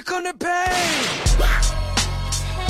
You're gonna pay!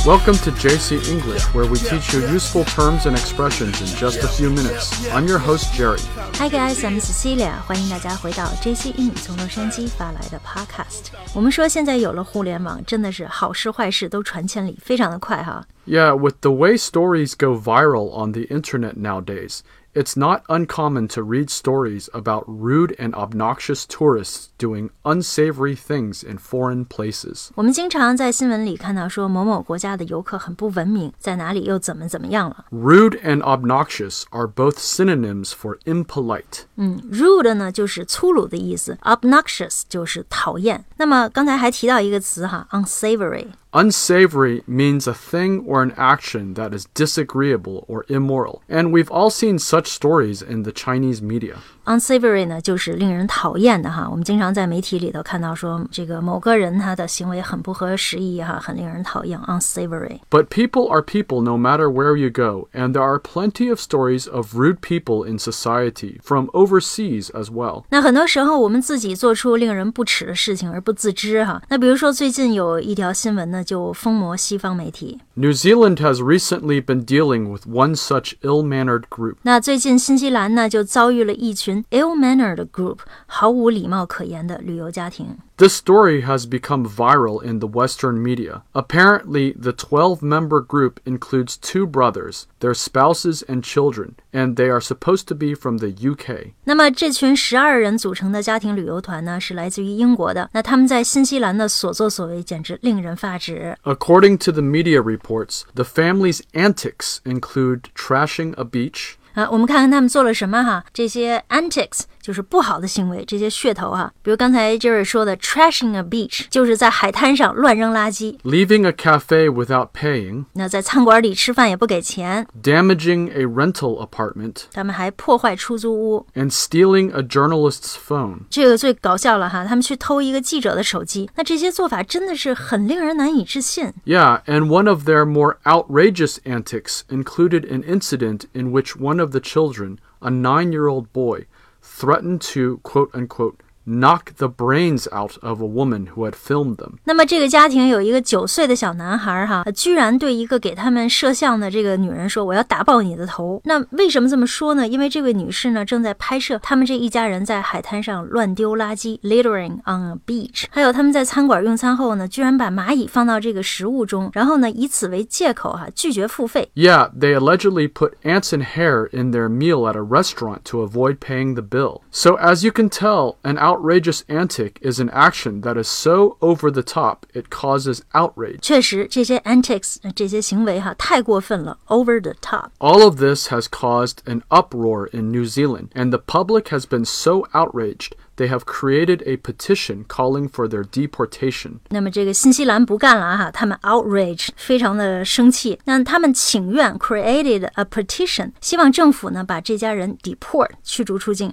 Welcome to JC English, where we teach you useful terms and expressions in just a few minutes. I'm your host, Jerry. Hi guys, I'm Cecilia，欢迎大家回到 JC 英语从洛杉矶发来的 Podcast。我们说现在有了互联网，真的是好事坏事都传千里，非常的快哈。 Yeah, with the way stories go viral on the internet nowadays, it's not uncommon to read stories about rude and obnoxious tourists doing unsavory things in foreign places. 我们经常在新闻里看到说某某国家的游客很不文明，在哪里又怎么怎么样了。 Rude and obnoxious are both synonyms for impolite. 嗯，rude 呢就是粗鲁的意思，obnoxious 就是讨厌。那么刚才还提到一个词哈，unsavory。 Unsavory means a thing or an action that is disagreeable or immoral, and we've all seen such stories in the Chinese media. unsavory 呢，就是令人讨厌的哈。我们经常在媒体里头看到说，这个某个人他的行为很不合时宜哈，很令人讨厌，unsavory。 But people are people no matter where you go, and there are plenty of stories of rude people in society from overseas as well. 那很多时候我们自己做出令人不齿的事情而不自知哈。那比如说最近有一条新闻呢， 就疯魔西方媒体。 New Zealand has recently been dealing with one such ill mannered group. 那最近新西兰呢，就遭遇了一群 ill-mannered group，毫无礼貌可言的旅游家庭。 This story has become viral in the Western media. Apparently, the 12 member group includes two brothers, their spouses, and children, and they are supposed to be from the UK. 那么这群十二人组成的家庭旅游团呢，是来自于英国的。那他们在新西兰的所作所为简直令人发指。 According to the media reports, the family's antics include trashing a beach, 啊，我们看看他们做了什么哈？这些 antics 就是不好的行为，这些噱头哈。比如刚才 Jerry 说的 trashing a beach，就是在海滩上乱扔垃圾。 leaving a cafe without paying, 那在餐馆里吃饭也不给钱， damaging a rental apartment, 他们还破坏出租屋。 and stealing a journalist's phone. 这个最搞笑了哈，他们去偷一个记者的手机，那这些做法真的是很令人难以置信。 Yeah, and one of their more outrageous antics included an incident in which one of the children, a nine year old boy, threatened to, quote unquote, knock the brains out of a woman who had filmed them. 那么这个家庭有一个九岁的小男孩哈，居然对一个给他们摄像的这个女人说：“我要打爆你的头。”那为什么这么说呢？因为这位女士呢正在拍摄他们这一家人在海滩上乱丢垃圾 （littering on a beach），还有他们在餐馆用餐后呢，居然把蚂蚁放到这个食物中，然后呢以此为借口哈拒绝付费。 Yeah, they allegedly put ants and hair in their meal at a restaurant to avoid paying the bill. So, as you can tell, an outrageous antic is an action that is so over the top it causes outrage. 确实，这些 antics 这些行为哈太过分了，over the top。 All of this has caused an uproar in New Zealand, and the public has been so outraged they have created a petition calling for their deportation. 那么这个新西兰不干了哈，他们 outrage 非常的生气，那他们请愿 created a petition，希望政府呢把这家人 deport 驱逐出境。